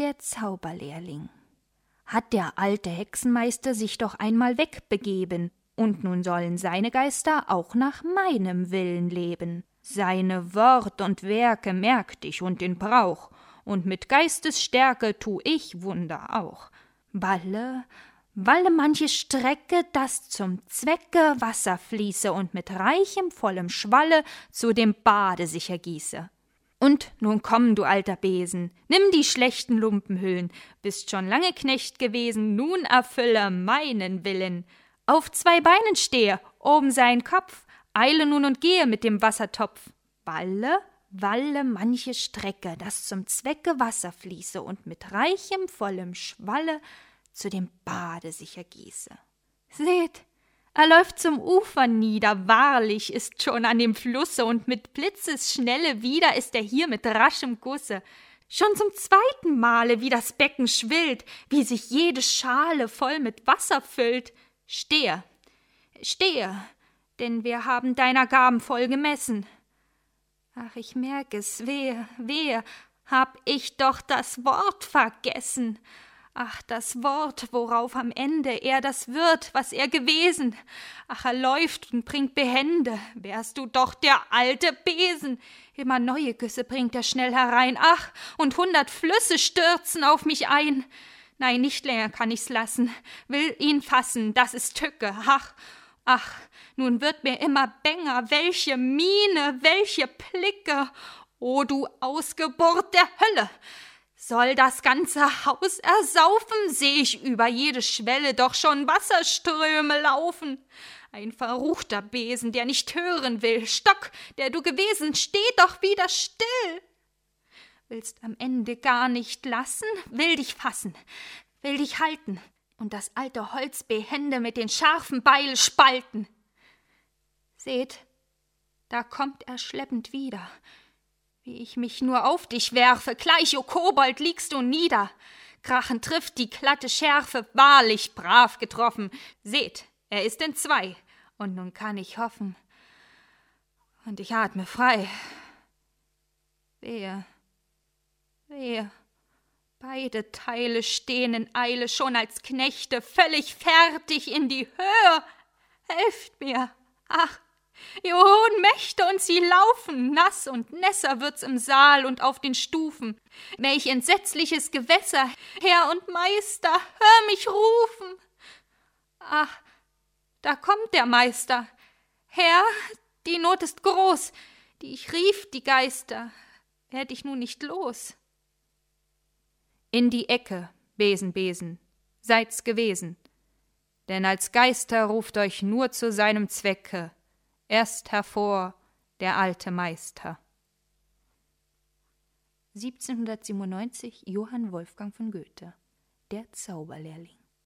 der Zauberlehrling. Hat der alte Hexenmeister sich doch einmal wegbegeben, und nun sollen seine Geister auch nach meinem Willen leben. Seine Wort und Werke merkt ich und den Brauch, und mit Geistesstärke tu ich Wunder auch. Balle, walle manche Strecke, dass zum Zwecke Wasser fließe und mit reichem, vollem Schwalle zu dem Bade sich ergieße. Und nun komm, du alter Besen, nimm die schlechten Lumpenhüllen, bist schon lange Knecht gewesen, nun erfülle meinen Willen. Auf zwei Beinen stehe, oben sein Kopf, eile nun und gehe mit dem Wassertopf. Walle, walle manche Strecke, dass zum Zwecke Wasser fließe und mit reichem, vollem Schwalle zu dem Bade sich ergieße. Seht, er läuft zum Ufer nieder, wahrlich ist schon an dem Flusse, und mit Blitzesschnelle wieder ist er hier mit raschem Gusse. Schon zum zweiten Male, wie das Becken schwillt, wie sich jede Schale voll mit Wasser füllt. Stehe, stehe, denn wir haben deiner Gaben voll gemessen. Ach, ich merk es, wehe, wehe, hab ich doch das Wort vergessen. Ach, das Wort, worauf am Ende er das wird, was er gewesen. Ach, er läuft und bringt Behände, wärst du doch der alte Besen. Immer neue Güsse bringt er schnell herein. Ach, und hundert Flüsse stürzen auf mich ein. Nein, nicht länger kann ich's lassen, will ihn fassen, das ist Tücke. Ach, ach, nun wird mir immer bänger, welche Miene, welche Blicke. O du Ausgeburt der Hölle! Soll das ganze Haus ersaufen, seh ich über jede Schwelle doch schon Wasserströme laufen. Ein verruchter Besen, der nicht hören will. Stock, der du gewesen, steh doch wieder still. Willst am Ende gar nicht lassen, will dich fassen, will dich halten und das alte Holz behende mit den scharfen Beil spalten. Seht, da kommt er schleppend wieder, wie ich mich nur auf dich werfe, gleich, o Kobold, liegst du nieder. Krachen trifft die glatte Schärfe, wahrlich brav getroffen. Seht, er ist in zwei, und nun kann ich hoffen. Und ich atme frei. Wehe, wehe, beide Teile stehen in Eile schon als Knechte, völlig fertig in die Höhe. Helft mir, ach, Ihr hohen Mächte und sie laufen, nass und nässer wird's im Saal und auf den Stufen. Welch entsetzliches Gewässer, Herr und Meister, hör mich rufen. Ach, da kommt der Meister. Herr, die Not ist groß, die ich rief, die Geister, werd ich nun nicht los. In die Ecke, Besen, Besen, seid's gewesen, denn als Geister ruft euch nur zu seinem Zwecke, erst hervor der alte Meister. 1797 Johann Wolfgang von Goethe Der Zauberlehrling